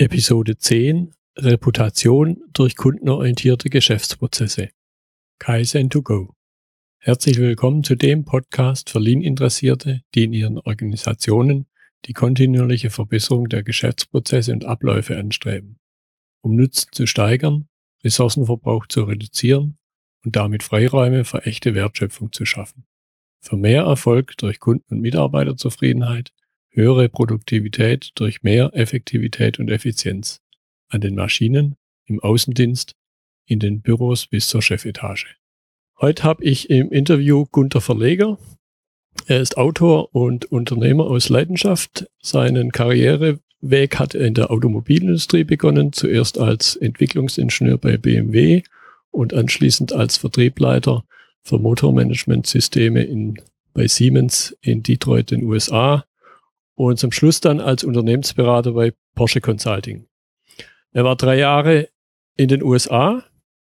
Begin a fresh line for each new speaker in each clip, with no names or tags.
Episode 10 Reputation durch kundenorientierte Geschäftsprozesse. Kaizen to go. Herzlich willkommen zu dem Podcast für Lean-Interessierte, die in ihren Organisationen die kontinuierliche Verbesserung der Geschäftsprozesse und Abläufe anstreben, um Nutzen zu steigern, Ressourcenverbrauch zu reduzieren und damit Freiräume für echte Wertschöpfung zu schaffen. Für mehr Erfolg durch Kunden- und Mitarbeiterzufriedenheit höhere Produktivität durch mehr Effektivität und Effizienz an den Maschinen, im Außendienst, in den Büros bis zur Chefetage. Heute habe ich im Interview Gunther Verleger. Er ist Autor und Unternehmer aus Leidenschaft. Seinen Karriereweg hat er in der Automobilindustrie begonnen, zuerst als Entwicklungsingenieur bei BMW und anschließend als Vertriebleiter für Motormanagementsysteme in, bei Siemens in Detroit, den USA und zum Schluss dann als Unternehmensberater bei Porsche Consulting. Er war drei Jahre in den USA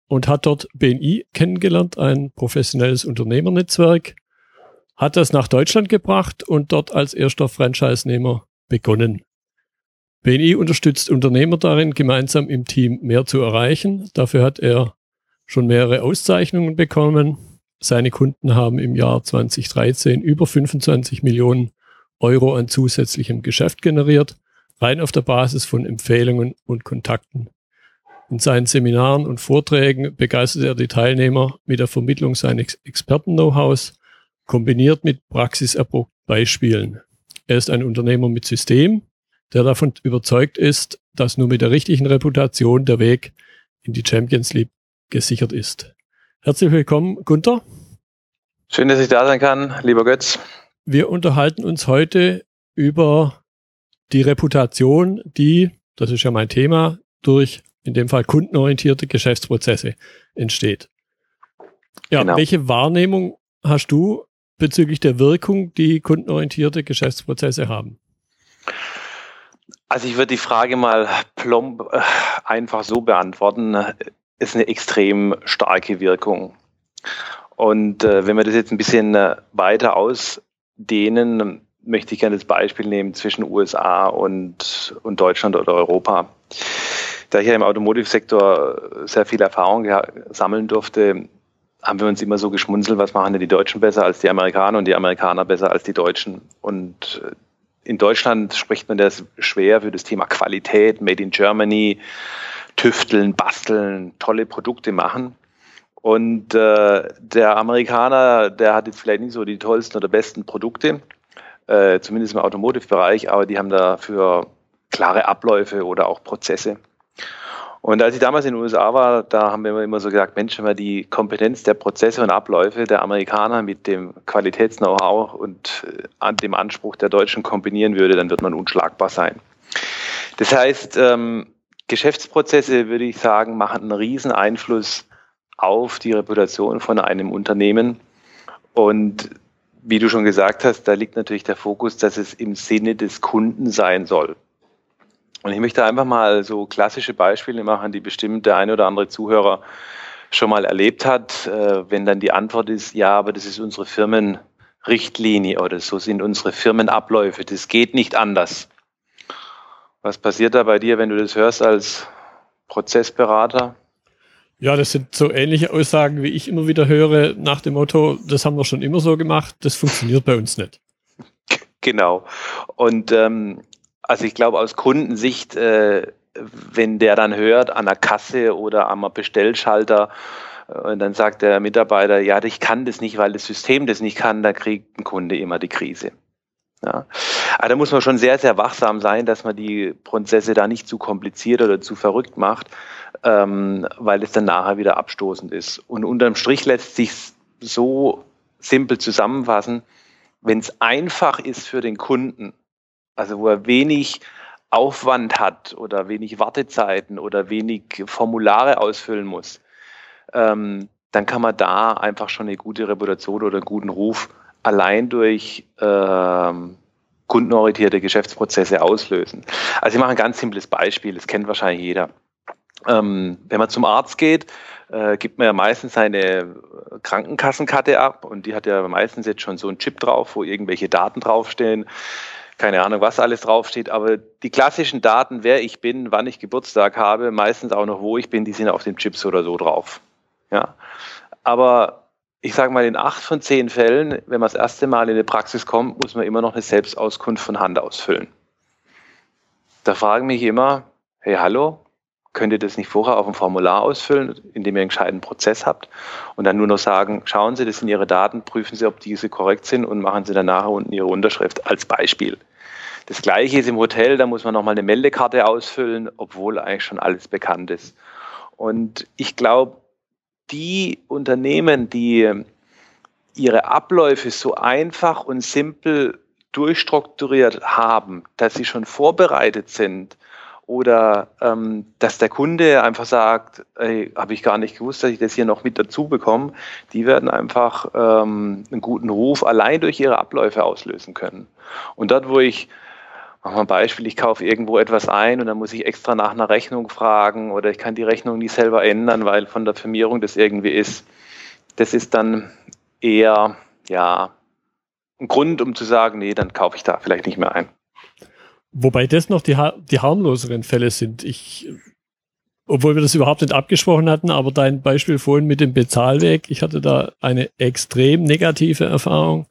und hat dort BNI kennengelernt, ein professionelles Unternehmernetzwerk, hat das nach Deutschland gebracht und dort als erster Franchise-Nehmer begonnen. BNI unterstützt Unternehmer darin, gemeinsam im Team mehr zu erreichen. Dafür hat er schon mehrere Auszeichnungen bekommen. Seine Kunden haben im Jahr 2013 über 25 Millionen Euro an zusätzlichem Geschäft generiert, rein auf der Basis von Empfehlungen und Kontakten. In seinen Seminaren und Vorträgen begeistert er die Teilnehmer mit der Vermittlung seines Experten-Know-hows, kombiniert mit praxiserprobten Beispielen. Er ist ein Unternehmer mit System, der davon überzeugt ist, dass nur mit der richtigen Reputation der Weg in die Champions League gesichert ist. Herzlich willkommen, Gunther.
Schön, dass ich da sein kann, lieber Götz.
Wir unterhalten uns heute über die Reputation, die, das ist ja mein Thema, durch in dem Fall kundenorientierte Geschäftsprozesse entsteht. Ja, genau. welche Wahrnehmung hast du bezüglich der Wirkung, die kundenorientierte Geschäftsprozesse haben?
Also ich würde die Frage mal plomb äh, einfach so beantworten. Ist eine extrem starke Wirkung. Und äh, wenn wir das jetzt ein bisschen äh, weiter aus denen möchte ich gerne das Beispiel nehmen zwischen USA und, und Deutschland oder Europa. Da ich ja im Automotive-Sektor sehr viel Erfahrung sammeln durfte, haben wir uns immer so geschmunzelt, was machen denn die Deutschen besser als die Amerikaner und die Amerikaner besser als die Deutschen. Und äh, in Deutschland spricht man das schwer für das Thema Qualität, Made in Germany, tüfteln, basteln, tolle Produkte machen. Und äh, der Amerikaner, der hat jetzt vielleicht nicht so die tollsten oder besten Produkte, äh, zumindest im Automotive-Bereich, aber die haben dafür klare Abläufe oder auch Prozesse. Und als ich damals in den USA war, da haben wir immer so gesagt, Mensch, wenn man die Kompetenz der Prozesse und Abläufe der Amerikaner mit dem Qualitäts-Know-how und äh, dem Anspruch der Deutschen kombinieren würde, dann wird man unschlagbar sein. Das heißt, ähm, Geschäftsprozesse, würde ich sagen, machen einen riesen Einfluss auf die Reputation von einem Unternehmen. Und wie du schon gesagt hast, da liegt natürlich der Fokus, dass es im Sinne des Kunden sein soll. Und ich möchte einfach mal so klassische Beispiele machen, die bestimmt der eine oder andere Zuhörer schon mal erlebt hat. Äh, wenn dann die Antwort ist, ja, aber das ist unsere Firmenrichtlinie oder so sind unsere Firmenabläufe, das geht nicht anders. Was passiert da bei dir, wenn du das hörst als Prozessberater?
Ja, das sind so ähnliche Aussagen, wie ich immer wieder höre, nach dem Motto, das haben wir schon immer so gemacht, das funktioniert bei uns nicht.
Genau. Und ähm, also ich glaube aus Kundensicht, äh, wenn der dann hört an der Kasse oder am Bestellschalter, äh, und dann sagt der Mitarbeiter, ja, ich kann das nicht, weil das System das nicht kann, da kriegt ein Kunde immer die Krise. Ja. Aber da muss man schon sehr, sehr wachsam sein, dass man die Prozesse da nicht zu kompliziert oder zu verrückt macht, ähm, weil es dann nachher wieder abstoßend ist. Und unterm Strich lässt sich so simpel zusammenfassen, wenn es einfach ist für den Kunden, also wo er wenig Aufwand hat oder wenig Wartezeiten oder wenig Formulare ausfüllen muss, ähm, dann kann man da einfach schon eine gute Reputation oder einen guten Ruf allein durch ähm, kundenorientierte Geschäftsprozesse auslösen. Also ich mache ein ganz simples Beispiel, das kennt wahrscheinlich jeder. Ähm, wenn man zum Arzt geht, äh, gibt man ja meistens seine Krankenkassenkarte ab und die hat ja meistens jetzt schon so einen Chip drauf, wo irgendwelche Daten draufstehen. keine Ahnung, was alles draufsteht, aber die klassischen Daten, wer ich bin, wann ich Geburtstag habe, meistens auch noch, wo ich bin, die sind auf den Chips oder so drauf. Ja. Aber ich sage mal, in acht von zehn Fällen, wenn man das erste Mal in die Praxis kommt, muss man immer noch eine Selbstauskunft von Hand ausfüllen. Da fragen mich immer, hey, hallo, könnt ihr das nicht vorher auf dem Formular ausfüllen, indem ihr einen gescheiten Prozess habt und dann nur noch sagen, schauen Sie, das sind Ihre Daten, prüfen Sie, ob diese korrekt sind und machen Sie dann nachher unten Ihre Unterschrift als Beispiel. Das gleiche ist im Hotel, da muss man nochmal eine Meldekarte ausfüllen, obwohl eigentlich schon alles bekannt ist. Und ich glaube, die Unternehmen, die ihre Abläufe so einfach und simpel durchstrukturiert haben, dass sie schon vorbereitet sind, oder ähm, dass der Kunde einfach sagt, habe ich gar nicht gewusst, dass ich das hier noch mit dazu bekomme, die werden einfach ähm, einen guten Ruf allein durch ihre Abläufe auslösen können. Und dort, wo ich, machen wir ein Beispiel, ich kaufe irgendwo etwas ein und dann muss ich extra nach einer Rechnung fragen oder ich kann die Rechnung nicht selber ändern, weil von der Firmierung das irgendwie ist. Das ist dann eher, ja, ein Grund, um zu sagen, nee, dann kaufe ich da vielleicht nicht mehr ein.
Wobei das noch die, die harmloseren Fälle sind. Ich, obwohl wir das überhaupt nicht abgesprochen hatten, aber dein Beispiel vorhin mit dem Bezahlweg, ich hatte da eine extrem negative Erfahrung.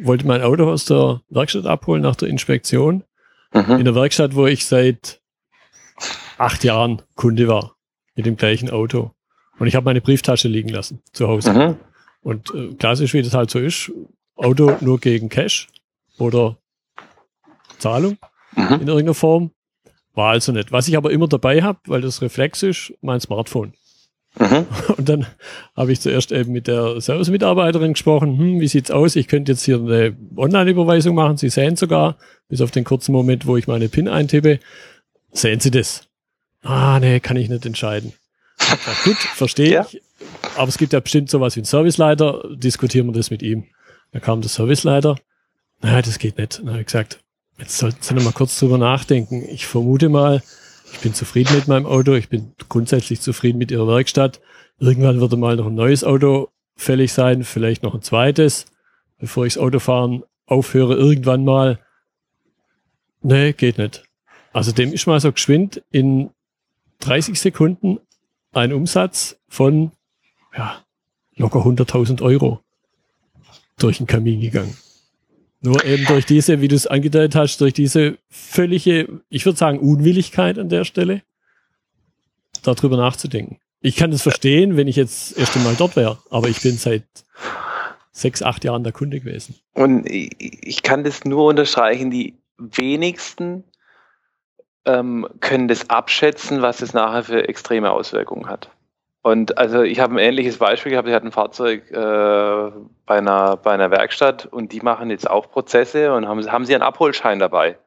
Wollte mein Auto aus der Werkstatt abholen nach der Inspektion. Mhm. In der Werkstatt, wo ich seit acht Jahren Kunde war. Mit dem gleichen Auto. Und ich habe meine Brieftasche liegen lassen zu Hause. Mhm. Und äh, klassisch, wie das halt so ist, Auto nur gegen Cash oder Zahlung mhm. in irgendeiner Form. War also nicht. Was ich aber immer dabei habe, weil das Reflex ist, mein Smartphone. Mhm. Und dann habe ich zuerst eben mit der Service-Mitarbeiterin gesprochen, hm, wie sieht's aus? Ich könnte jetzt hier eine Online-Überweisung machen. Sie sehen sogar, bis auf den kurzen Moment, wo ich meine PIN eintippe, sehen Sie das? Ah, nee, kann ich nicht entscheiden. Ja, gut, verstehe ja. ich. Aber es gibt ja bestimmt sowas wie einen Serviceleiter. Diskutieren wir das mit ihm. Da kam der Serviceleiter. Naja, das geht nicht. Dann habe ich gesagt, Jetzt sollten Sie noch mal kurz drüber nachdenken. Ich vermute mal, ich bin zufrieden mit meinem Auto, ich bin grundsätzlich zufrieden mit Ihrer Werkstatt. Irgendwann würde mal noch ein neues Auto fällig sein, vielleicht noch ein zweites, bevor ich das Autofahren aufhöre, irgendwann mal. Nee, geht nicht. Also dem ist mal so geschwind in 30 Sekunden ein Umsatz von ja, locker 100.000 Euro durch den Kamin gegangen. Nur eben durch diese, wie du es angedeutet hast, durch diese völlige, ich würde sagen, Unwilligkeit an der Stelle, darüber nachzudenken. Ich kann das verstehen, wenn ich jetzt erst einmal dort wäre, aber ich bin seit sechs, acht Jahren der Kunde gewesen.
Und ich kann das nur unterstreichen, die wenigsten ähm, können das abschätzen, was es nachher für extreme Auswirkungen hat. Und also ich habe ein ähnliches Beispiel gehabt. Ich hatte ein Fahrzeug äh, bei, einer, bei einer Werkstatt und die machen jetzt auch Prozesse und haben, haben sie einen Abholschein dabei?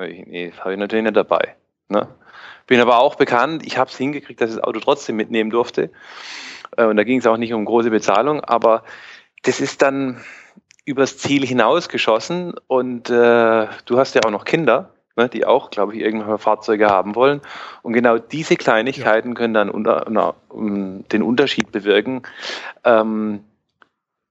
Ich, nee, habe ich natürlich nicht dabei. Ne? Bin aber auch bekannt, ich habe es hingekriegt, dass ich das Auto trotzdem mitnehmen durfte. Äh, und da ging es auch nicht um große Bezahlung, aber das ist dann übers Ziel hinausgeschossen und äh, du hast ja auch noch Kinder ne, die auch, glaube ich, irgendwann Fahrzeuge haben wollen. Und genau diese Kleinigkeiten ja. können dann unter, na, um, den Unterschied bewirken, ähm,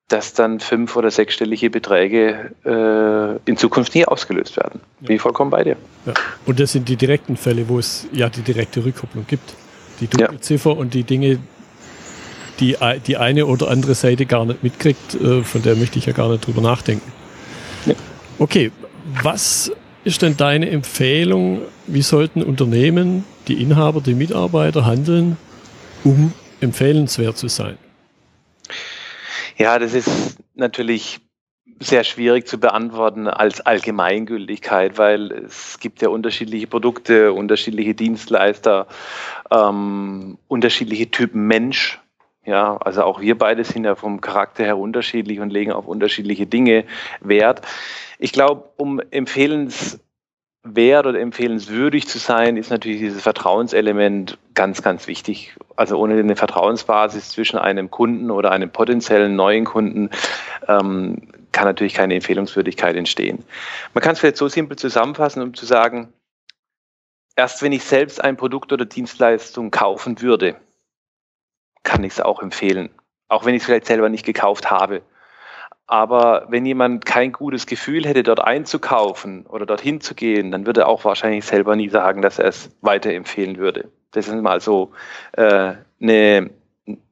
dass dann fünf- oder sechsstellige Beträge äh, in Zukunft nie ausgelöst werden. Ja. Bin ich vollkommen bei dir.
Ja. Und das sind die direkten Fälle, wo es ja die direkte Rückkopplung gibt. Die Dunkelziffer und die Dinge, die die eine oder andere Seite gar nicht mitkriegt, äh, von der möchte ich ja gar nicht drüber nachdenken. Okay, was ist denn deine Empfehlung, wie sollten Unternehmen, die Inhaber, die Mitarbeiter handeln, um empfehlenswert zu sein?
Ja, das ist natürlich sehr schwierig zu beantworten als Allgemeingültigkeit, weil es gibt ja unterschiedliche Produkte, unterschiedliche Dienstleister, ähm, unterschiedliche Typen Mensch. Ja, also auch wir beide sind ja vom Charakter her unterschiedlich und legen auf unterschiedliche Dinge Wert. Ich glaube, um empfehlenswert oder empfehlenswürdig zu sein, ist natürlich dieses Vertrauenselement ganz, ganz wichtig. Also ohne eine Vertrauensbasis zwischen einem Kunden oder einem potenziellen neuen Kunden ähm, kann natürlich keine Empfehlungswürdigkeit entstehen. Man kann es vielleicht so simpel zusammenfassen, um zu sagen, erst wenn ich selbst ein Produkt oder Dienstleistung kaufen würde, kann ich es auch empfehlen. Auch wenn ich es vielleicht selber nicht gekauft habe. Aber wenn jemand kein gutes Gefühl hätte, dort einzukaufen oder dorthin zu gehen, dann würde er auch wahrscheinlich selber nie sagen, dass er es weiterempfehlen würde. Das ist mal so äh, eine,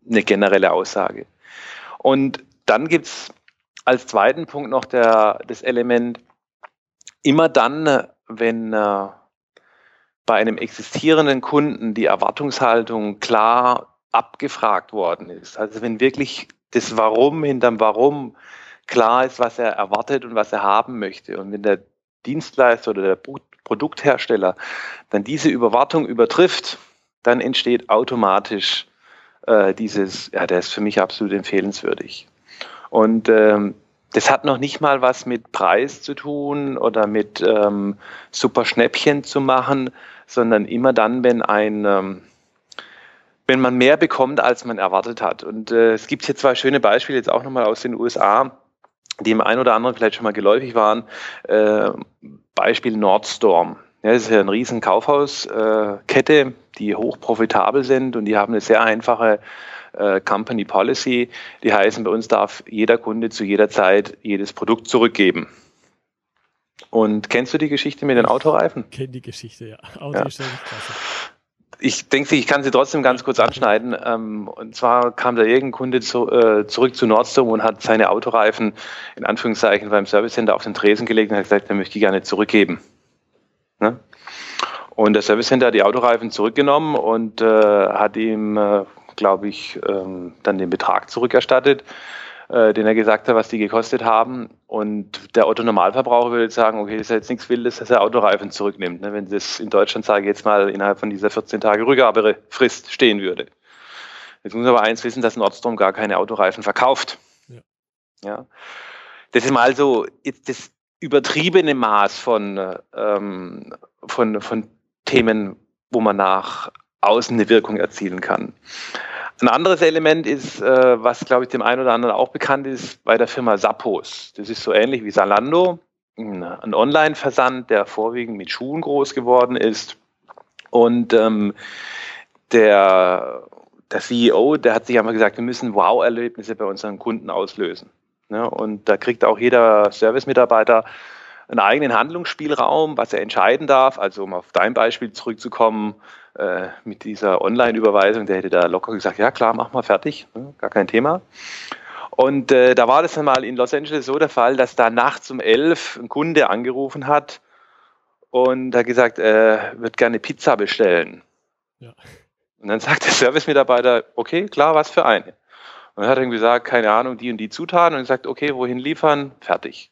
eine generelle Aussage. Und dann gibt es als zweiten Punkt noch der, das Element, immer dann, wenn äh, bei einem existierenden Kunden die Erwartungshaltung klar abgefragt worden ist, also wenn wirklich das Warum hinterm Warum klar ist, was er erwartet und was er haben möchte und wenn der Dienstleister oder der Produkthersteller dann diese Überwartung übertrifft, dann entsteht automatisch äh, dieses, ja, der ist für mich absolut empfehlenswürdig. Und ähm, das hat noch nicht mal was mit Preis zu tun oder mit ähm, super Schnäppchen zu machen, sondern immer dann, wenn ein ähm, wenn man mehr bekommt, als man erwartet hat. Und äh, es gibt hier zwei schöne Beispiele jetzt auch nochmal aus den USA, die im einen oder anderen vielleicht schon mal geläufig waren. Äh, Beispiel Nordstorm. Ja, das ist ja eine riesen Kaufhauskette, äh, die hoch profitabel sind und die haben eine sehr einfache äh, Company Policy. Die heißen, bei uns darf jeder Kunde zu jeder Zeit jedes Produkt zurückgeben. Und kennst du die Geschichte mit den Autoreifen?
Ich kenne die Geschichte, ja. Auto ja. ist
Ich denke, ich kann sie trotzdem ganz kurz anschneiden. Ähm, und zwar kam da irgendein Kunde zu, äh, zurück zu Nordstrom und hat seine Autoreifen in Anführungszeichen beim Service Center auf den Tresen gelegt und hat gesagt, er möchte die gerne zurückgeben. Ne? Und der Service Center hat die Autoreifen zurückgenommen und äh, hat ihm äh, glaube ich, ähm, dann den Betrag zurückerstattet, äh, den er gesagt hat, was die gekostet haben. Und der Otto-Normalverbraucher würde sagen, okay, das ist jetzt nichts Wildes, dass er Autoreifen zurücknimmt. Ne? Wenn das in Deutschland, sage ich jetzt mal, innerhalb von dieser 14 Tage Rückgabefrist stehen würde. Jetzt muss man aber eins wissen, dass Nordstrom gar keine Autoreifen verkauft. Ja. ja. Das ist mal so das übertriebene Maß von, ähm, von, von Themen, wo man nach außen eine Wirkung erzielen kann. Ein anderes Element ist, äh, was glaube ich dem einen oder anderen auch bekannt ist, bei der Firma Sappos. Das ist so ähnlich wie Salando, ein Online-Versand, der vorwiegend mit Schuhen groß geworden ist. Und ähm, der, der CEO, der hat sich einmal gesagt, wir müssen Wow-Erlebnisse bei unseren Kunden auslösen. Ja, und da kriegt auch jeder Service-Mitarbeiter einen eigenen Handlungsspielraum, was er entscheiden darf. Also um auf dein Beispiel zurückzukommen, äh, mit dieser Online-Überweisung, der hätte da locker gesagt, ja klar, mach mal fertig, ne, gar kein Thema. Und äh, da war das dann mal in Los Angeles so der Fall, dass da nachts um elf ein Kunde angerufen hat und hat gesagt, er äh, wird gerne Pizza bestellen. Ja. Und dann sagt der Service-Mitarbeiter, okay, klar, was für eine? Und dann hat er gesagt, keine Ahnung, die und die Zutaten und sagt, okay, wohin liefern? Fertig.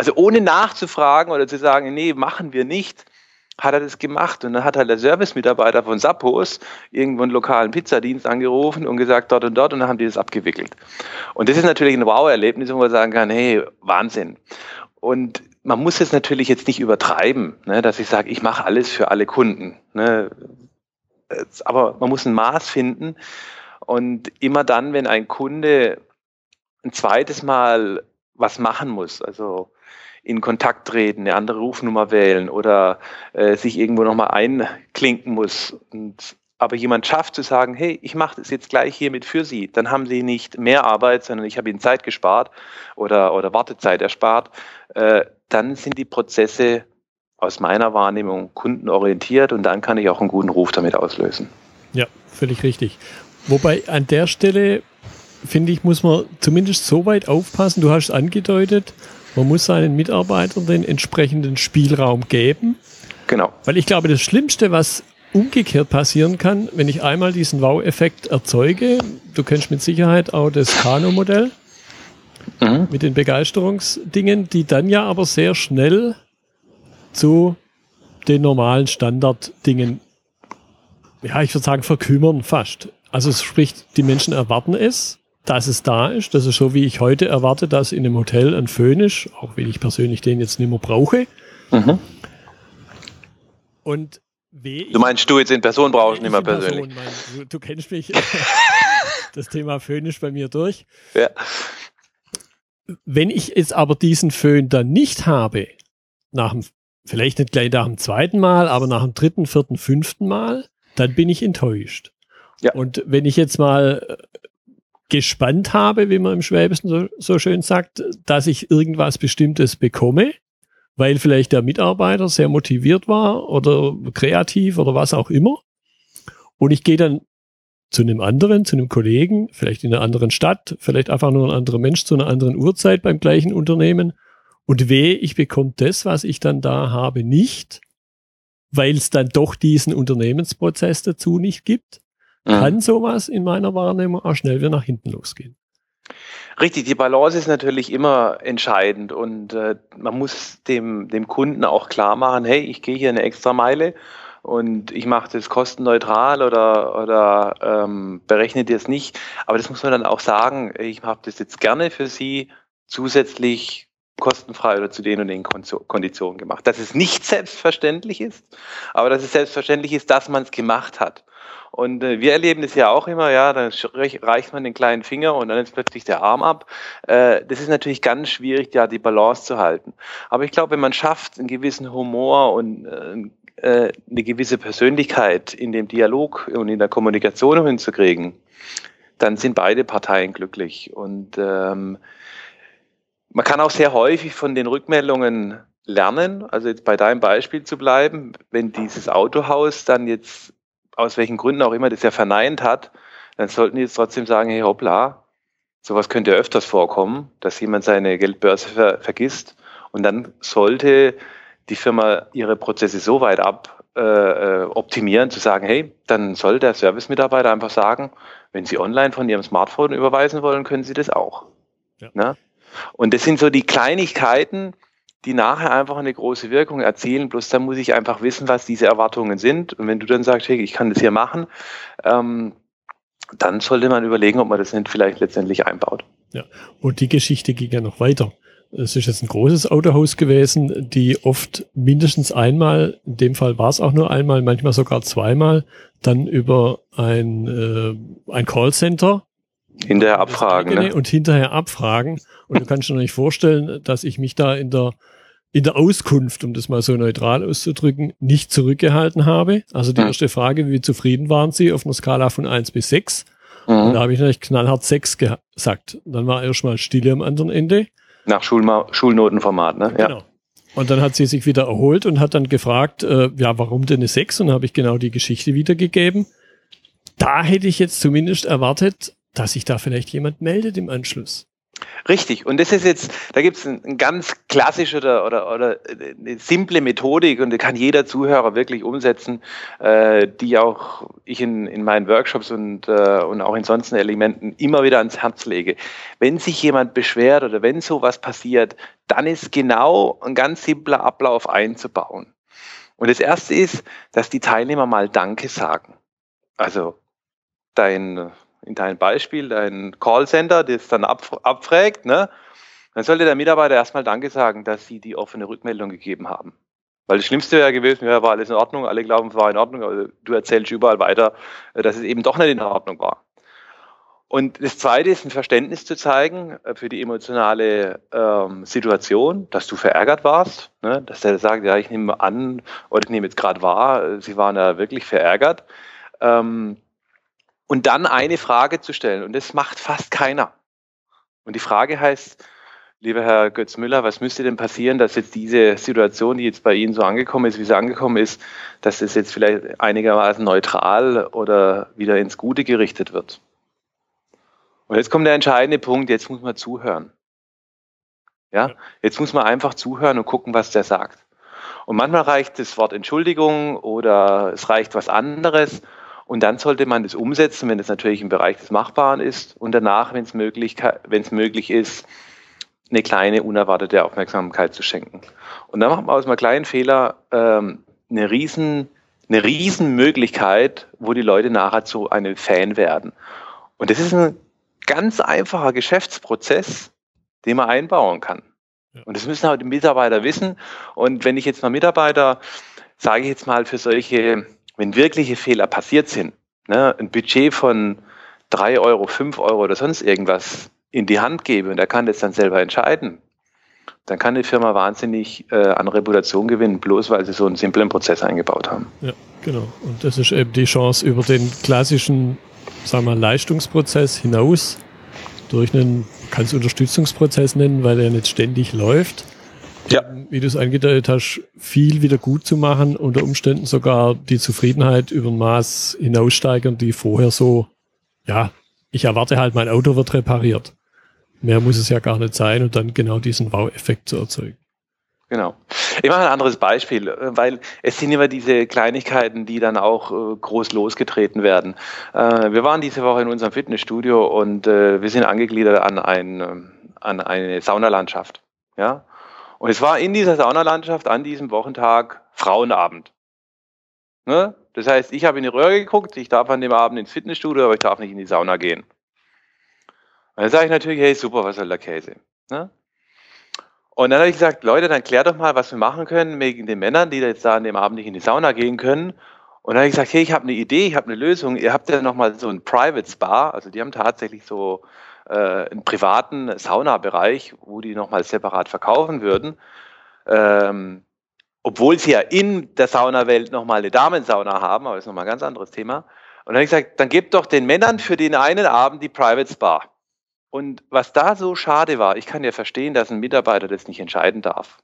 Also ohne nachzufragen oder zu sagen, nee, machen wir nicht, hat er das gemacht. Und dann hat halt der Service-Mitarbeiter von Sappos irgendwo einen lokalen Pizzadienst angerufen und gesagt, dort und dort, und dann haben die das abgewickelt. Und das ist natürlich ein Wow-Erlebnis, wo man sagen kann, hey, Wahnsinn. Und man muss es natürlich jetzt nicht übertreiben, ne, dass ich sage, ich mache alles für alle Kunden. Ne. Aber man muss ein Maß finden. Und immer dann, wenn ein Kunde ein zweites Mal was machen muss, also in Kontakt treten, eine andere Rufnummer wählen oder äh, sich irgendwo nochmal einklinken muss. Und, aber jemand schafft zu sagen, hey, ich mache das jetzt gleich hiermit für Sie, dann haben Sie nicht mehr Arbeit, sondern ich habe Ihnen Zeit gespart oder, oder Wartezeit erspart. Äh, dann sind die Prozesse aus meiner Wahrnehmung kundenorientiert und dann kann ich auch einen guten Ruf damit auslösen.
Ja, völlig richtig. Wobei an der Stelle, finde ich, muss man zumindest so weit aufpassen, du hast angedeutet, man muss seinen Mitarbeitern den entsprechenden Spielraum geben.
Genau.
Weil ich glaube, das Schlimmste, was umgekehrt passieren kann, wenn ich einmal diesen Wow-Effekt erzeuge, du kennst mit Sicherheit auch das Kano-Modell mhm. mit den Begeisterungsdingen, die dann ja aber sehr schnell zu den normalen Standarddingen, ja, ich würde sagen, verkümmern fast. Also sprich, die Menschen erwarten es, dass es da ist. Das ist so, wie ich heute erwarte, dass in einem Hotel ein Föhn ist, auch wenn ich persönlich den jetzt nicht mehr brauche. Mhm. Und
du meinst, du jetzt in Person brauchst, nicht mehr persönlich.
Person, mein, du, du, kennst mich. das Thema Föhn ist bei mir durch.
Ja.
Wenn ich jetzt aber diesen Föhn dann nicht habe, nach dem, vielleicht nicht gleich nach dem zweiten Mal, aber nach dem dritten, vierten, fünften Mal, dann bin ich enttäuscht. Ja. Und wenn ich jetzt mal gespannt habe, wie man im Schwäbischen so, so schön sagt, dass ich irgendwas Bestimmtes bekomme, weil vielleicht der Mitarbeiter sehr motiviert war oder kreativ oder was auch immer. Und ich gehe dann zu einem anderen, zu einem Kollegen, vielleicht in einer anderen Stadt, vielleicht einfach nur ein anderer Mensch zu einer anderen Uhrzeit beim gleichen Unternehmen. Und weh, ich bekomme das, was ich dann da habe, nicht, weil es dann doch diesen Unternehmensprozess dazu nicht gibt, mhm. kann sowas in meiner Wahrnehmung auch schnell wieder nach hinten losgehen.
Richtig, die Balance ist natürlich immer entscheidend und äh, man muss dem, dem Kunden auch klar machen, hey, ich gehe hier eine extra Meile und ich mache das kostenneutral oder, oder ähm, berechne das nicht. Aber das muss man dann auch sagen, ich mache das jetzt gerne für Sie zusätzlich kostenfrei oder zu den und den Konditionen gemacht. Dass es nicht selbstverständlich ist, aber dass es selbstverständlich ist, dass man es gemacht hat. Und äh, wir erleben das ja auch immer, ja, dann reicht man den kleinen Finger und dann ist plötzlich der Arm ab. Äh, das ist natürlich ganz schwierig, ja, die Balance zu halten. Aber ich glaube, wenn man schafft, einen gewissen Humor und äh, äh, eine gewisse Persönlichkeit in dem Dialog und in der Kommunikation hinzukriegen, dann sind beide Parteien glücklich. Und ähm, man kann auch sehr häufig von den Rückmeldungen lernen. Also jetzt bei deinem Beispiel zu bleiben, wenn dieses Autohaus dann jetzt aus welchen Gründen auch immer das ja verneint hat, dann sollten die jetzt trotzdem sagen, hey hoppla, sowas könnte öfters vorkommen, dass jemand seine Geldbörse ver vergisst. Und dann sollte die Firma ihre Prozesse so weit ab äh, äh, optimieren, zu sagen, hey, dann soll der Service-Mitarbeiter einfach sagen, wenn Sie online von Ihrem Smartphone überweisen wollen, können Sie das auch. Ja. Ne? Und das sind so die Kleinigkeiten, die nachher einfach eine große Wirkung erzielen. Bloß dann muss ich einfach wissen, was diese Erwartungen sind. Und wenn du dann sagst, hey, ich kann das hier machen, ähm, dann sollte man überlegen, ob man das nicht vielleicht letztendlich einbaut.
Ja, und die Geschichte ging ja noch weiter. Es ist jetzt ein großes Autohaus gewesen, die oft mindestens einmal, in dem Fall war es auch nur einmal, manchmal sogar zweimal, dann über ein, äh, ein Callcenter
hinterher abfragen
ne? und hinterher abfragen. Und du kannst dir nicht vorstellen, dass ich mich da in der in der Auskunft, um das mal so neutral auszudrücken, nicht zurückgehalten habe. Also die hm. erste Frage, wie zufrieden waren Sie auf einer Skala von eins bis sechs? Mhm. Und da habe ich natürlich knallhart sechs gesagt. Dann war erstmal Stille am anderen Ende.
Nach Schulma Schulnotenformat, ne?
Ja. Genau. Und dann hat sie sich wieder erholt und hat dann gefragt, äh, ja, warum denn eine 6? Und habe ich genau die Geschichte wiedergegeben. Da hätte ich jetzt zumindest erwartet, dass sich da vielleicht jemand meldet im Anschluss.
Richtig. Und das ist jetzt, da gibt es ein, ein, ganz klassische oder, oder, oder eine simple Methodik und die kann jeder Zuhörer wirklich umsetzen, äh, die auch ich in, in meinen Workshops und, äh, und auch in sonstigen Elementen immer wieder ans Herz lege. Wenn sich jemand beschwert oder wenn sowas passiert, dann ist genau ein ganz simpler Ablauf einzubauen. Und das erste ist, dass die Teilnehmer mal Danke sagen. Also dein in deinem Beispiel, dein Callcenter, das dann abfragt, ne, dann sollte der Mitarbeiter erstmal Danke sagen, dass sie die offene Rückmeldung gegeben haben. Weil das Schlimmste wäre gewesen, ja, war alles in Ordnung, alle glauben, es war in Ordnung, aber du erzählst überall weiter, äh, dass es eben doch nicht in Ordnung war. Und das Zweite ist, ein Verständnis zu zeigen äh, für die emotionale ähm, Situation, dass du verärgert warst, ne? dass der sagt, ja, ich nehme an oder ich nehme jetzt gerade wahr, äh, sie waren da wirklich verärgert. Ähm, und dann eine Frage zu stellen. Und das macht fast keiner. Und die Frage heißt, lieber Herr Götz-Müller, was müsste denn passieren, dass jetzt diese Situation, die jetzt bei Ihnen so angekommen ist, wie sie angekommen ist, dass es jetzt vielleicht einigermaßen neutral oder wieder ins Gute gerichtet wird? Und jetzt kommt der entscheidende Punkt, jetzt muss man zuhören. Ja, jetzt muss man einfach zuhören und gucken, was der sagt. Und manchmal reicht das Wort Entschuldigung oder es reicht was anderes und dann sollte man das umsetzen, wenn es natürlich im Bereich des Machbaren ist. Und danach, wenn es möglich, wenn es möglich ist, eine kleine unerwartete Aufmerksamkeit zu schenken. Und dann macht man aus einem kleinen Fehler ähm, eine riesen eine Riesenmöglichkeit, wo die Leute nachher zu einem Fan werden. Und das ist ein ganz einfacher Geschäftsprozess, den man einbauen kann. Und das müssen auch die Mitarbeiter wissen. Und wenn ich jetzt mal Mitarbeiter, sage ich jetzt mal, für solche wenn wirkliche Fehler passiert sind, ne, ein Budget von drei Euro, fünf Euro oder sonst irgendwas in die Hand gebe und er kann das dann selber entscheiden, dann kann die Firma wahnsinnig äh, an Reputation gewinnen, bloß weil sie so einen simplen Prozess eingebaut haben.
Ja, genau. Und das ist eben die Chance, über den klassischen sagen wir, Leistungsprozess hinaus durch einen, kannst Unterstützungsprozess nennen, weil er nicht ständig läuft. Ja. Wie du es angedeutet hast, viel wieder gut zu machen, unter Umständen sogar die Zufriedenheit über ein Maß hinaussteigern, die vorher so, ja, ich erwarte halt, mein Auto wird repariert. Mehr muss es ja gar nicht sein und dann genau diesen Wow-Effekt zu erzeugen.
Genau. Ich mache ein anderes Beispiel, äh, weil es sind immer diese Kleinigkeiten, die dann auch äh, groß losgetreten werden. Äh, wir waren diese Woche in unserem Fitnessstudio und wir sind angegliedert an, ein, ähm, an eine Saunalandschaft. Ja? Und es war in dieser Saunalandschaft an diesem Wochentag Frauenabend. Ne? Das heißt, ich habe in die Röhre geguckt, ich darf an dem Abend ins Fitnessstudio, aber ich darf nicht in die Sauna gehen. Und dann sage ich natürlich, hey, super, was soll der Käse? Ne? Und dann habe ich gesagt, Leute, dann klärt doch mal, was wir machen können wegen den Männern, die jetzt da an dem Abend nicht in die Sauna gehen können. Und dann habe ich gesagt, hey, ich habe eine Idee, ich habe eine Lösung. Ihr habt ja nochmal so ein Private Spa, also die haben tatsächlich so äh, einen privaten Saunabereich, wo die nochmal separat verkaufen würden. Ähm, obwohl sie ja in der Saunawelt nochmal eine Damensauna haben, aber das ist nochmal ein ganz anderes Thema. Und dann habe ich gesagt, dann gebt doch den Männern für den einen Abend die Private Spa. Und was da so schade war, ich kann ja verstehen, dass ein Mitarbeiter das nicht entscheiden darf.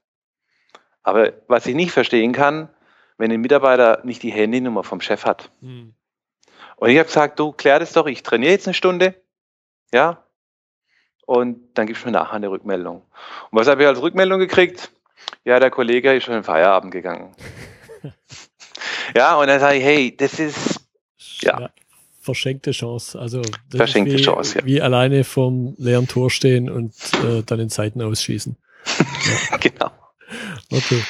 Aber was ich nicht verstehen kann, wenn ein Mitarbeiter nicht die Handynummer vom Chef hat. Mhm. Und ich habe gesagt, du klär das doch, ich trainiere jetzt eine Stunde, ja, und dann gibst du mir nachher eine Rückmeldung. Und was habe ich als Rückmeldung gekriegt? Ja, der Kollege ist schon in Feierabend gegangen. ja, und dann sage ich, hey, das ist,
ja. ja verschenkte Chance. Also
verschenkte
wie,
Chance, ja.
Wie alleine vorm leeren Tor stehen und äh, dann in Seiten ausschießen.
Ja. genau.
Okay.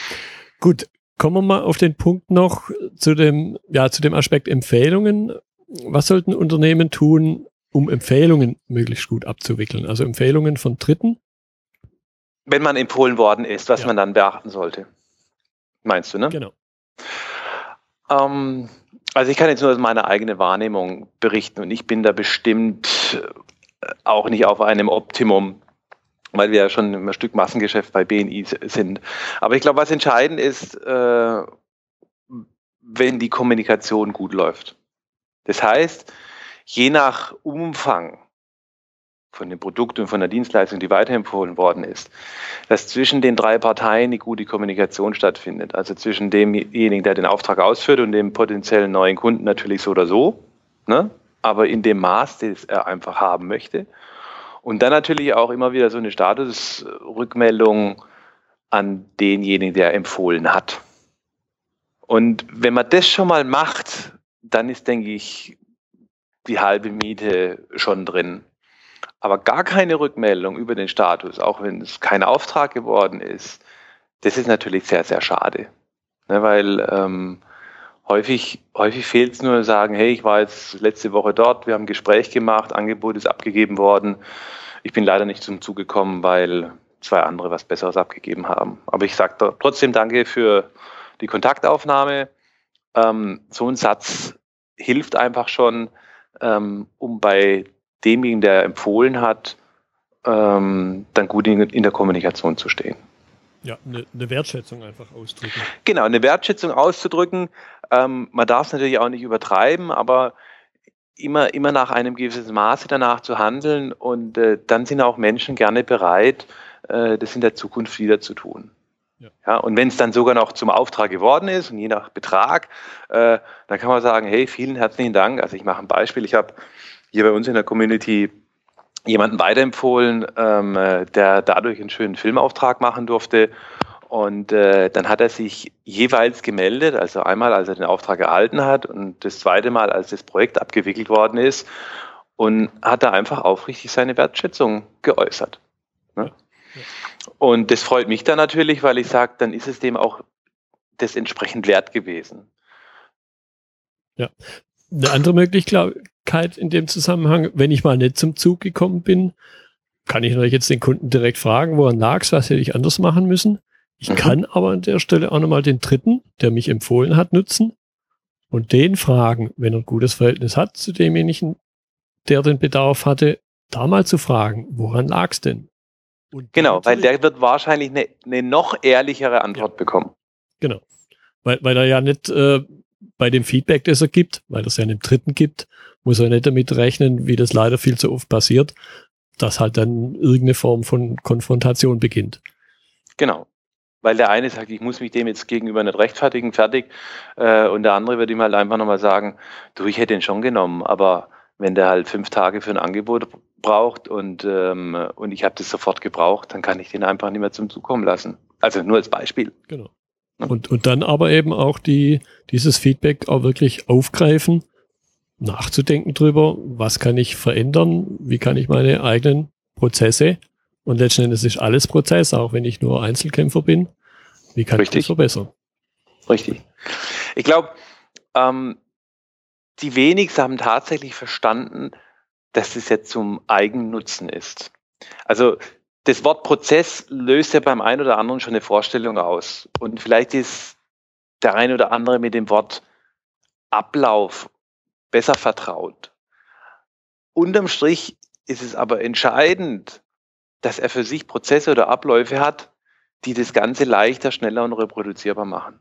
Gut. Kommen wir mal auf den Punkt noch zu dem, ja, zu dem Aspekt Empfehlungen. Was sollten Unternehmen tun, um Empfehlungen möglichst gut abzuwickeln? Also Empfehlungen von Dritten?
Wenn man empfohlen worden ist, was ja. man dann beachten sollte. Meinst du, ne?
Genau.
Ähm, also ich kann jetzt nur aus meiner eigenen Wahrnehmung berichten und ich bin da bestimmt äh, auch nicht auf einem Optimum, weil wir ja schon ein Stück Massengeschäft bei BNI sind. Aber ich glaube, was entscheidend ist, äh, wenn die Kommunikation gut läuft. Das heißt, je nach Umfang von dem Produkt und von der Dienstleistung, die weiterempfohlen worden ist, dass zwischen den drei Parteien eine gute Kommunikation stattfindet. Also zwischen demjenigen, der den Auftrag ausführt und dem potenziellen neuen Kunden natürlich so oder so, ne? aber in dem Maß, das er einfach haben möchte. Und dann natürlich auch immer wieder so eine Statusrückmeldung an denjenigen, der empfohlen hat. Und wenn man das schon mal macht, dann ist, denke ich, die halbe Miete schon drin aber gar keine Rückmeldung über den Status, auch wenn es kein Auftrag geworden ist, das ist natürlich sehr, sehr schade. Ne, weil ähm, häufig, häufig fehlt es nur sagen, hey, ich war jetzt letzte Woche dort, wir haben ein Gespräch gemacht, Angebot ist abgegeben worden. Ich bin leider nicht zum Zug gekommen, weil zwei andere was Besseres abgegeben haben. Aber ich sage trotzdem danke für die Kontaktaufnahme. Ähm, so ein Satz hilft einfach schon, ähm, um bei demjenigen, der empfohlen hat, ähm, dann gut in, in, der Kommunikation zu stehen.
Ja, eine, eine, Wertschätzung einfach ausdrücken.
Genau, eine Wertschätzung auszudrücken. Ähm, man darf es natürlich auch nicht übertreiben, aber immer, immer nach einem gewissen Maße danach zu handeln und äh, dann sind auch Menschen gerne bereit, äh, das in der Zukunft wieder zu tun. Ja. ja und wenn es dann sogar noch zum Auftrag geworden ist und je nach Betrag, äh, dann kann man sagen, hey, vielen herzlichen Dank. Also ich mache ein Beispiel. Ich habe hier bei uns in der Community jemanden weiterempfohlen, ähm, der dadurch einen schönen Filmauftrag machen durfte. Und äh, dann hat er sich jeweils gemeldet, also einmal, als er den Auftrag erhalten hat und das zweite Mal, als das Projekt abgewickelt worden ist und hat da einfach aufrichtig seine Wertschätzung geäußert. Ne? Und das freut mich dann natürlich, weil ich sage, dann ist es dem auch das entsprechend wert gewesen.
Ja. Eine andere Möglichkeit, in dem Zusammenhang, wenn ich mal nicht zum Zug gekommen bin, kann ich natürlich jetzt den Kunden direkt fragen, woran lag es, was hätte ich anders machen müssen. Ich mhm. kann aber an der Stelle auch nochmal den dritten, der mich empfohlen hat, nutzen und den fragen, wenn er ein gutes Verhältnis hat zu demjenigen, der den Bedarf hatte, da mal zu fragen, woran lag es denn?
Und genau, weil der wird wahrscheinlich eine, eine noch ehrlichere Antwort ja. bekommen.
Genau. Weil, weil er ja nicht äh, bei dem Feedback, das er gibt, weil er es ja einem Dritten gibt, muss er nicht damit rechnen, wie das leider viel zu oft passiert, dass halt dann irgendeine Form von Konfrontation beginnt.
Genau. Weil der eine sagt, ich muss mich dem jetzt gegenüber nicht rechtfertigen, fertig. Äh, und der andere wird ihm halt einfach nochmal sagen, du, ich hätte ihn schon genommen, aber wenn der halt fünf Tage für ein Angebot braucht und, ähm, und ich habe das sofort gebraucht, dann kann ich den einfach nicht mehr zum Zug kommen lassen. Also nur als Beispiel.
Genau. Und, und dann aber eben auch die, dieses Feedback auch wirklich aufgreifen, nachzudenken drüber, was kann ich verändern, wie kann ich meine eigenen Prozesse und letzten Endes ist alles Prozess, auch wenn ich nur Einzelkämpfer bin, wie kann Richtig. ich das verbessern?
Richtig. Ich glaube, ähm, die wenigsten haben tatsächlich verstanden, dass es jetzt zum Eigennutzen ist. Also das Wort Prozess löst ja beim einen oder anderen schon eine Vorstellung aus. Und vielleicht ist der eine oder andere mit dem Wort Ablauf besser vertraut. Unterm Strich ist es aber entscheidend, dass er für sich Prozesse oder Abläufe hat, die das Ganze leichter, schneller und reproduzierbar machen.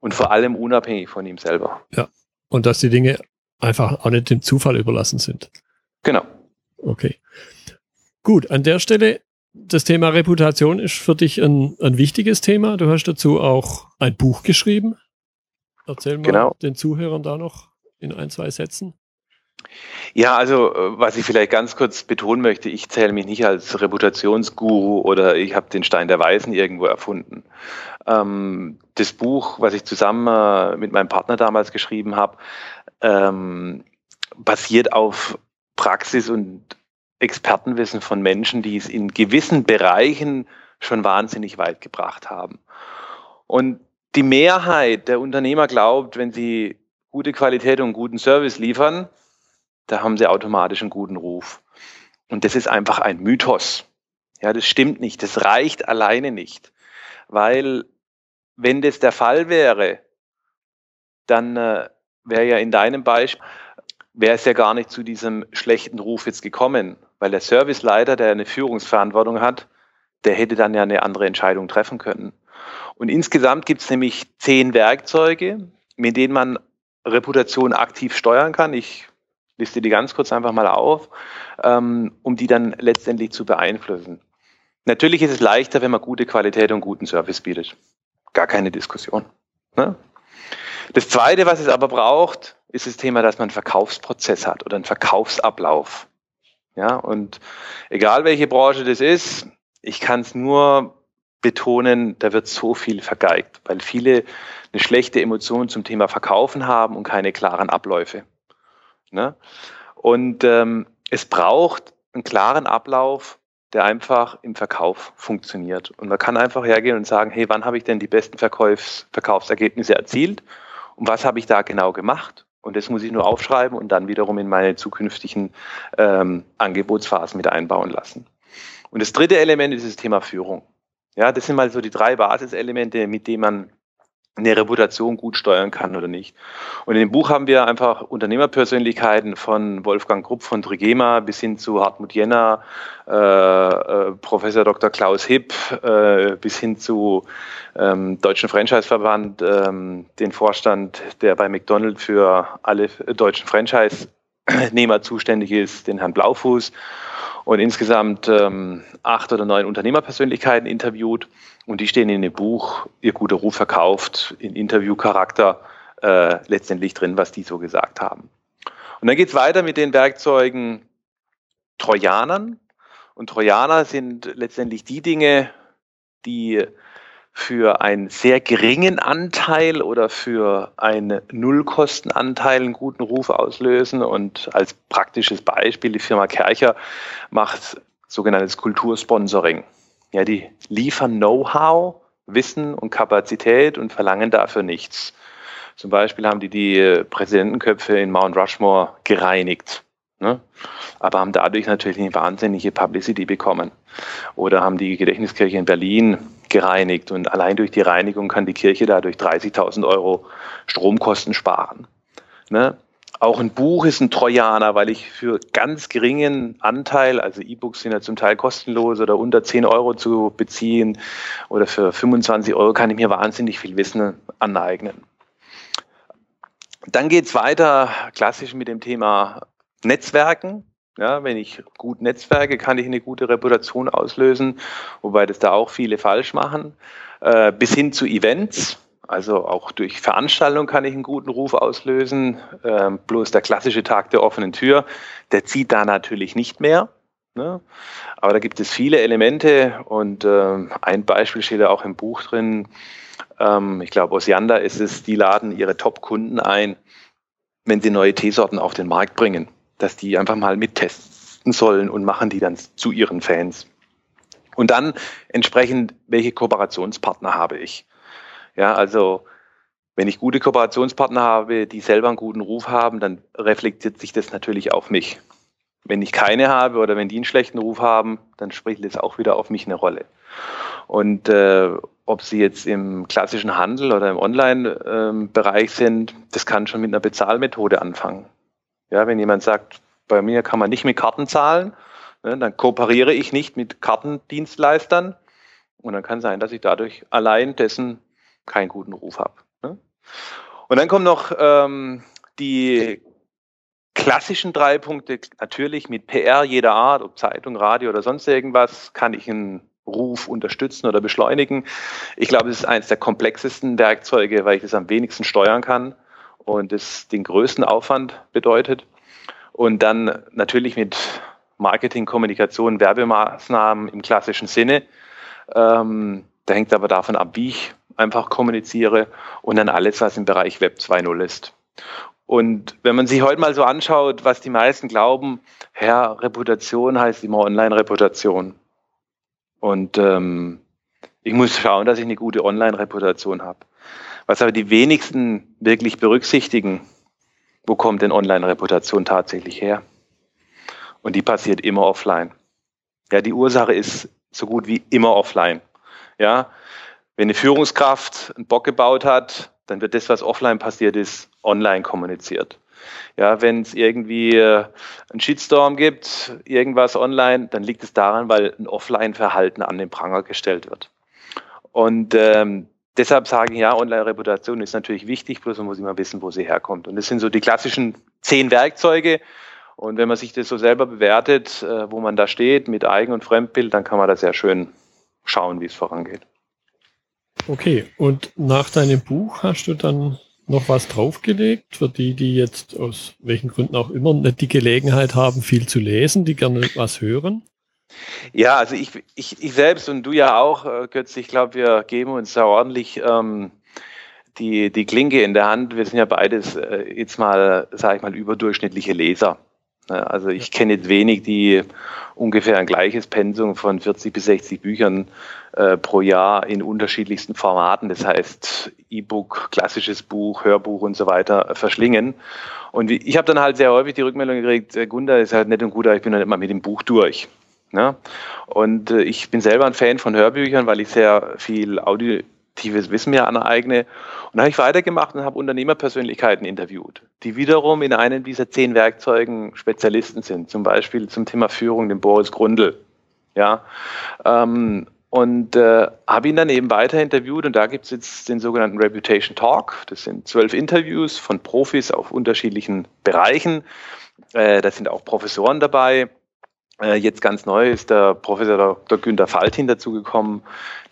Und vor allem unabhängig von ihm selber.
Ja. Und dass die Dinge einfach auch nicht dem Zufall überlassen sind.
Genau.
Okay. Gut, an der Stelle, das Thema Reputation ist für dich ein, ein wichtiges Thema. Du hast dazu auch ein Buch geschrieben. Erzähl mal genau. den Zuhörern da noch in ein, zwei Sätzen.
Ja, also äh, was ich vielleicht ganz kurz betonen möchte, ich zähle mich nicht als Reputationsguru oder ich habe den Stein der Weisen irgendwo erfunden. Ähm, das Buch, was ich zusammen äh, mit meinem Partner damals geschrieben habe, ähm, basiert auf Praxis und Expertenwissen von Menschen, die es in gewissen Bereichen schon wahnsinnig weit gebracht haben. Und die Mehrheit der Unternehmer glaubt, wenn sie gute Qualität und guten Service liefern, da haben sie automatisch einen guten Ruf. Und das ist einfach ein Mythos. Ja, das stimmt nicht. Das reicht alleine nicht. Weil wenn das der Fall wäre, dann äh, wäre ja in deinem Beispiel, wäre es ja gar nicht zu diesem schlechten Ruf jetzt gekommen, weil der Serviceleiter, der eine Führungsverantwortung hat, der hätte dann ja eine andere Entscheidung treffen können. Und insgesamt gibt es nämlich zehn Werkzeuge, mit denen man Reputation aktiv steuern kann. Ich liste die ganz kurz einfach mal auf, ähm, um die dann letztendlich zu beeinflussen. Natürlich ist es leichter, wenn man gute Qualität und guten Service bietet. Gar keine Diskussion. Ne? Das Zweite, was es aber braucht, ist das Thema, dass man einen Verkaufsprozess hat oder einen Verkaufsablauf. Ja, und egal welche Branche das ist, ich kann es nur betonen, da wird so viel vergeigt, weil viele eine schlechte Emotion zum Thema Verkaufen haben und keine klaren Abläufe. Ne? Und ähm, es braucht einen klaren Ablauf, der einfach im Verkauf funktioniert. Und man kann einfach hergehen und sagen, hey, wann habe ich denn die besten Verkaufs Verkaufsergebnisse erzielt und was habe ich da genau gemacht? Und das muss ich nur aufschreiben und dann wiederum in meine zukünftigen ähm, Angebotsphasen mit einbauen lassen. Und das dritte Element ist das Thema Führung. Ja, das sind mal so die drei Basiselemente, mit denen man eine Reputation gut steuern kann oder nicht. Und in dem Buch haben wir einfach Unternehmerpersönlichkeiten von Wolfgang Grupp von Trigema bis hin zu Hartmut Jenner, äh, äh, Professor Dr. Klaus Hipp, äh, bis hin zu ähm, Deutschen Franchise-Verband, ähm, den Vorstand, der bei McDonald's für alle deutschen Franchise-Nehmer zuständig ist, den Herrn Blaufuß und insgesamt ähm, acht oder neun Unternehmerpersönlichkeiten interviewt und die stehen in dem Buch, ihr guter Ruf verkauft, in Interviewcharakter äh, letztendlich drin, was die so gesagt haben. Und dann geht's weiter mit den Werkzeugen Trojanern. Und Trojaner sind letztendlich die Dinge, die für einen sehr geringen Anteil oder für einen Nullkostenanteil einen guten Ruf auslösen. Und als praktisches Beispiel, die Firma Kercher macht sogenanntes Kultursponsoring. Ja, die liefern Know-how, Wissen und Kapazität und verlangen dafür nichts. Zum Beispiel haben die die Präsidentenköpfe in Mount Rushmore gereinigt. Ne? Aber haben dadurch natürlich eine wahnsinnige Publicity bekommen. Oder haben die Gedächtniskirche in Berlin gereinigt und allein durch die Reinigung kann die Kirche dadurch 30.000 Euro Stromkosten sparen. Ne? Auch ein Buch ist ein Trojaner, weil ich für ganz geringen Anteil, also E-Books sind ja zum Teil kostenlos oder unter 10 Euro zu beziehen oder für 25 Euro kann ich mir wahnsinnig viel Wissen aneignen. Dann geht es weiter klassisch mit dem Thema Netzwerken. Ja, wenn ich gut netzwerke, kann ich eine gute Reputation auslösen, wobei das da auch viele falsch machen. Äh, bis hin zu Events. Also auch durch Veranstaltungen kann ich einen guten Ruf auslösen. Ähm, bloß der klassische Tag der offenen Tür, der zieht da natürlich nicht mehr. Ne? Aber da gibt es viele Elemente und äh, ein Beispiel steht da auch im Buch drin. Ähm, ich glaube, aus ist es, die laden ihre Top-Kunden ein, wenn sie neue Teesorten auf den Markt bringen, dass die einfach mal mittesten sollen und machen die dann zu ihren Fans. Und dann entsprechend, welche Kooperationspartner habe ich? Ja, also wenn ich gute Kooperationspartner habe, die selber einen guten Ruf haben, dann reflektiert sich das natürlich auf mich. Wenn ich keine habe oder wenn die einen schlechten Ruf haben, dann spricht das auch wieder auf mich eine Rolle. Und äh, ob sie jetzt im klassischen Handel oder im Online-Bereich ähm, sind, das kann schon mit einer Bezahlmethode anfangen. Ja, wenn jemand sagt, bei mir kann man nicht mit Karten zahlen, ne, dann kooperiere ich nicht mit Kartendienstleistern und dann kann sein, dass ich dadurch allein dessen keinen guten Ruf habe. Ne? Und dann kommen noch ähm, die klassischen drei Punkte. Natürlich mit PR jeder Art, ob Zeitung, Radio oder sonst irgendwas, kann ich einen Ruf unterstützen oder beschleunigen. Ich glaube, es ist eines der komplexesten Werkzeuge, weil ich das am wenigsten steuern kann und es den größten Aufwand bedeutet. Und dann natürlich mit Marketing, Kommunikation, Werbemaßnahmen im klassischen Sinne. Ähm, da hängt aber davon ab, wie ich einfach kommuniziere und dann alles, was im Bereich Web 2.0 ist. Und wenn man sich heute mal so anschaut, was die meisten glauben, Herr, Reputation heißt immer Online-Reputation. Und ähm, ich muss schauen, dass ich eine gute Online-Reputation habe. Was aber die wenigsten wirklich berücksichtigen, wo kommt denn Online-Reputation tatsächlich her? Und die passiert immer offline. Ja, die Ursache ist so gut wie immer offline. Ja, wenn eine Führungskraft einen Bock gebaut hat, dann wird das, was offline passiert ist, online kommuniziert. Ja, wenn es irgendwie äh, einen Shitstorm gibt, irgendwas online, dann liegt es daran, weil ein Offline-Verhalten an den Pranger gestellt wird. Und ähm, deshalb sage ich ja, Online-Reputation ist natürlich wichtig, bloß man muss immer wissen, wo sie herkommt. Und das sind so die klassischen zehn Werkzeuge. Und wenn man sich das so selber bewertet, äh, wo man da steht, mit Eigen- und Fremdbild, dann kann man da sehr schön schauen, wie es vorangeht.
Okay, und nach deinem Buch hast du dann noch was draufgelegt für die, die jetzt aus welchen Gründen auch immer nicht die Gelegenheit haben, viel zu lesen, die gerne was hören?
Ja, also ich, ich, ich selbst und du ja auch, äh, Götz, ich glaube, wir geben uns da ordentlich ähm, die, die Klinke in der Hand. Wir sind ja beides äh, jetzt mal, sage ich mal, überdurchschnittliche Leser. Also ich kenne jetzt wenig, die ungefähr ein gleiches Pensum von 40 bis 60 Büchern äh, pro Jahr in unterschiedlichsten Formaten, das heißt E-Book, klassisches Buch, Hörbuch und so weiter, äh, verschlingen. Und ich habe dann halt sehr häufig die Rückmeldung gekriegt, äh, Gunda ist halt nett und gut, aber ich bin noch nicht mal mit dem Buch durch. Ne? Und äh, ich bin selber ein Fan von Hörbüchern, weil ich sehr viel Audio tiefes Wissen mir aneigne. Und dann habe ich weitergemacht und habe Unternehmerpersönlichkeiten interviewt, die wiederum in einem dieser zehn Werkzeugen Spezialisten sind, zum Beispiel zum Thema Führung, den Boris Grundl. Ja, ähm, und äh, habe ihn dann eben weiter interviewt und da gibt es jetzt den sogenannten Reputation Talk. Das sind zwölf Interviews von Profis auf unterschiedlichen Bereichen. Äh, da sind auch Professoren dabei. Äh, jetzt ganz neu ist der Professor Dr. Günter Faltin dazugekommen,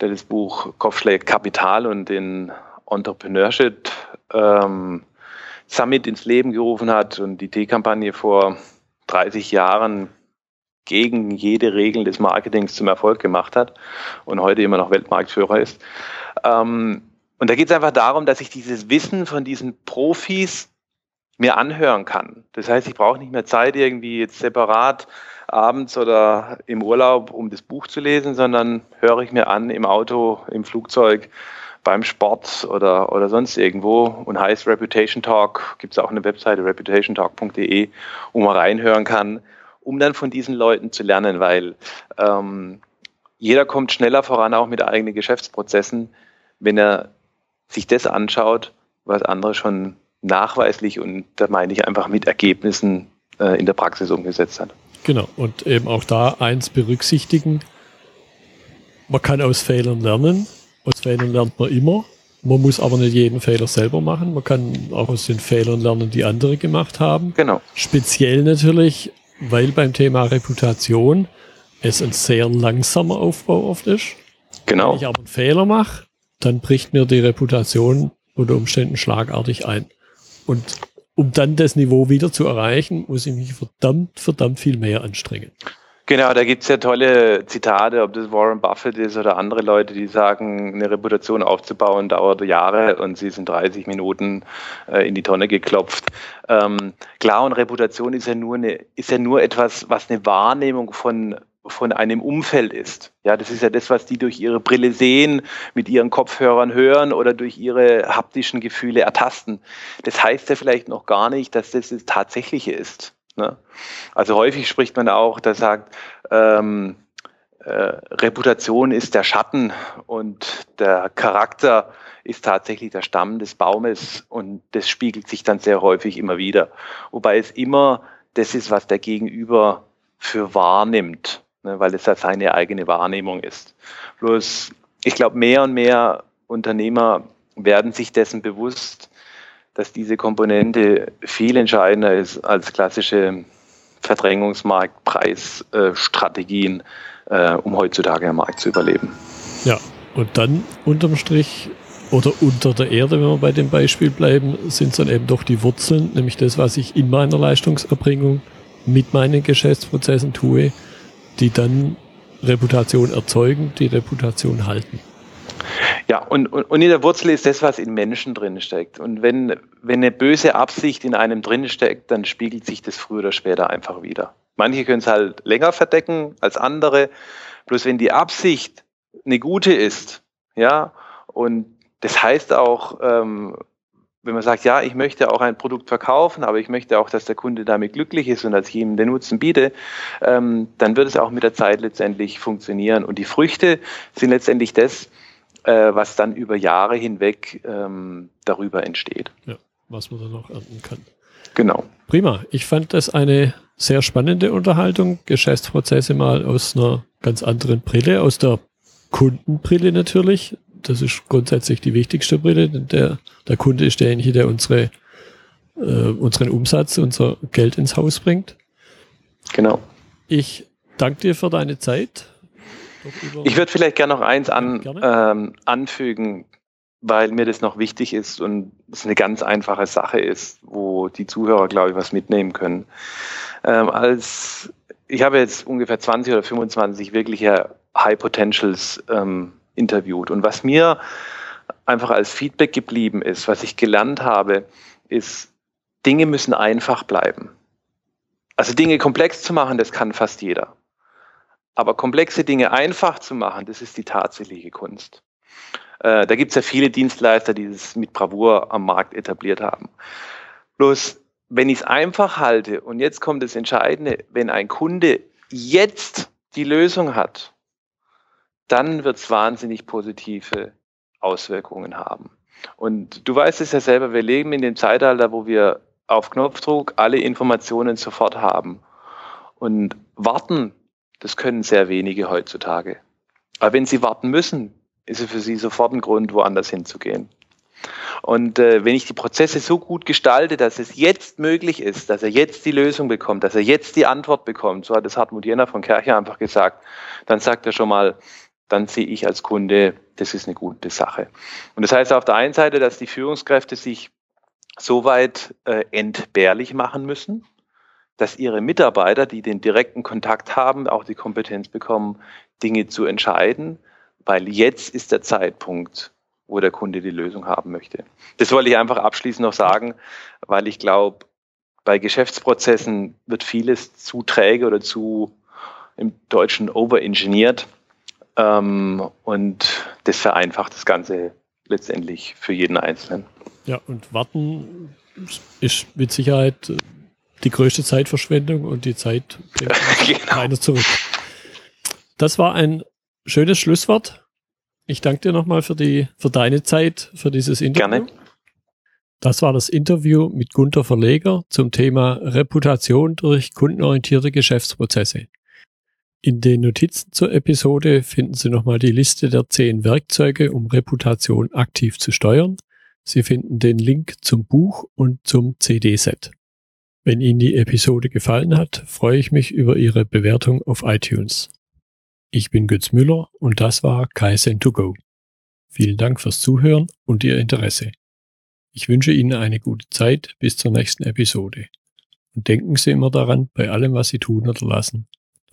der das Buch Kopfschlägt Kapital und den Entrepreneurship ähm, Summit ins Leben gerufen hat und die T-Kampagne vor 30 Jahren gegen jede Regel des Marketings zum Erfolg gemacht hat und heute immer noch Weltmarktführer ist. Ähm, und da geht es einfach darum, dass ich dieses Wissen von diesen Profis mir anhören kann. Das heißt, ich brauche nicht mehr Zeit irgendwie jetzt separat abends oder im Urlaub, um das Buch zu lesen, sondern höre ich mir an im Auto, im Flugzeug, beim Sport oder, oder sonst irgendwo und heißt Reputation Talk, gibt es auch eine Webseite reputationtalk.de, wo man reinhören kann, um dann von diesen Leuten zu lernen, weil ähm, jeder kommt schneller voran, auch mit eigenen Geschäftsprozessen, wenn er sich das anschaut, was andere schon nachweislich und da meine ich einfach mit Ergebnissen äh, in der Praxis umgesetzt hat.
Genau, und eben auch da eins berücksichtigen. Man kann aus Fehlern lernen. Aus Fehlern lernt man immer. Man muss aber nicht jeden Fehler selber machen. Man kann auch aus den Fehlern lernen, die andere gemacht haben.
Genau.
Speziell natürlich, weil beim Thema Reputation es ein sehr langsamer Aufbau oft ist.
Genau.
Wenn ich aber einen Fehler mache, dann bricht mir die Reputation unter Umständen schlagartig ein. Und um dann das Niveau wieder zu erreichen, muss ich mich verdammt, verdammt viel mehr anstrengen.
Genau, da gibt's ja tolle Zitate, ob das Warren Buffett ist oder andere Leute, die sagen, eine Reputation aufzubauen dauert Jahre und sie sind 30 Minuten äh, in die Tonne geklopft. Ähm, klar, und Reputation ist ja nur eine, ist ja nur etwas, was eine Wahrnehmung von von einem Umfeld ist. Ja, das ist ja das, was die durch ihre Brille sehen, mit ihren Kopfhörern hören oder durch ihre haptischen Gefühle ertasten. Das heißt ja vielleicht noch gar nicht, dass das das Tatsächliche ist. Ne? Also häufig spricht man auch, da sagt, ähm, äh, Reputation ist der Schatten und der Charakter ist tatsächlich der Stamm des Baumes und das spiegelt sich dann sehr häufig immer wieder. Wobei es immer das ist, was der Gegenüber für wahrnimmt ne, weil es ja seine eigene Wahrnehmung ist. Bloß, ich glaube, mehr und mehr Unternehmer werden sich dessen bewusst, dass diese Komponente viel entscheidender ist als klassische Verdrängungsmarktpreisstrategien, äh, um heutzutage am Markt zu überleben.
Ja, und dann unterm Strich oder unter der Erde, wenn wir bei dem Beispiel bleiben, sind es dann eben doch die Wurzeln, nämlich das, was ich in meiner Leistungserbringung mit meinen Geschäftsprozessen tue, die dann Reputation erzeugen, die Reputation halten.
Ja, und, und, und in der Wurzel ist das, was in Menschen drin steckt. Und wenn, wenn eine böse Absicht in einem drin steckt, dann spiegelt sich das früher oder später einfach wieder. Manche können es halt länger verdecken als andere. Bloß wenn die Absicht eine gute ist, ja, und das heißt auch, ähm, wenn man sagt, ja, ich möchte auch ein Produkt verkaufen, aber ich möchte auch, dass der Kunde damit glücklich ist und dass ich ihm den Nutzen biete, ähm, dann wird es auch mit der Zeit letztendlich funktionieren. Und die Früchte sind letztendlich das, äh, was dann über Jahre hinweg ähm, darüber entsteht.
Ja, was man dann noch ernten kann.
Genau.
Prima. Ich fand das eine sehr spannende Unterhaltung. Geschäftsprozesse mal aus einer ganz anderen Brille, aus der Kundenbrille natürlich das ist grundsätzlich die wichtigste Brille, denn der, der Kunde ist derjenige, der unsere, äh, unseren Umsatz, unser Geld ins Haus bringt.
Genau.
Ich danke dir für deine Zeit.
Ich würde vielleicht gerne noch eins an, ähm, anfügen, weil mir das noch wichtig ist und es eine ganz einfache Sache ist, wo die Zuhörer, glaube ich, was mitnehmen können. Ähm, als ich habe jetzt ungefähr 20 oder 25 wirkliche High Potentials ähm, interviewt. Und was mir einfach als Feedback geblieben ist, was ich gelernt habe, ist, Dinge müssen einfach bleiben. Also Dinge komplex zu machen, das kann fast jeder. Aber komplexe Dinge einfach zu machen, das ist die tatsächliche Kunst. Äh, da gibt es ja viele Dienstleister, die es mit Bravour am Markt etabliert haben. Bloß, wenn ich es einfach halte, und jetzt kommt das Entscheidende, wenn ein Kunde jetzt die Lösung hat, dann wird es wahnsinnig positive Auswirkungen haben. Und du weißt es ja selber, wir leben in dem Zeitalter, wo wir auf Knopfdruck alle Informationen sofort haben. Und warten, das können sehr wenige heutzutage. Aber wenn sie warten müssen, ist es für sie sofort ein Grund, woanders hinzugehen. Und äh, wenn ich die Prozesse so gut gestalte, dass es jetzt möglich ist, dass er jetzt die Lösung bekommt, dass er jetzt die Antwort bekommt, so hat es Hartmut Jenner von Kercher einfach gesagt, dann sagt er schon mal, dann sehe ich als Kunde, das ist eine gute Sache. Und das heißt auf der einen Seite, dass die Führungskräfte sich so weit äh, entbehrlich machen müssen, dass ihre Mitarbeiter, die den direkten Kontakt haben, auch die Kompetenz bekommen, Dinge zu entscheiden, weil jetzt ist der Zeitpunkt, wo der Kunde die Lösung haben möchte. Das wollte ich einfach abschließend noch sagen, weil ich glaube, bei Geschäftsprozessen wird vieles zu träge oder zu im Deutschen overengineert. Ähm, und das vereinfacht das Ganze letztendlich für jeden Einzelnen.
Ja, und warten ist mit Sicherheit die größte Zeitverschwendung und die Zeit bringt genau. keiner zurück. Das war ein schönes Schlusswort. Ich danke dir nochmal für die, für deine Zeit, für dieses Interview. Gerne. Das war das Interview mit Gunther Verleger zum Thema Reputation durch kundenorientierte Geschäftsprozesse. In den Notizen zur Episode finden Sie nochmal die Liste der zehn Werkzeuge, um Reputation aktiv zu steuern. Sie finden den Link zum Buch und zum CD-Set. Wenn Ihnen die Episode gefallen hat, freue ich mich über Ihre Bewertung auf iTunes. Ich bin Götz Müller und das war Kaizen2Go. Vielen Dank fürs Zuhören und Ihr Interesse. Ich wünsche Ihnen eine gute Zeit bis zur nächsten Episode. Und denken Sie immer daran, bei allem, was Sie tun oder lassen.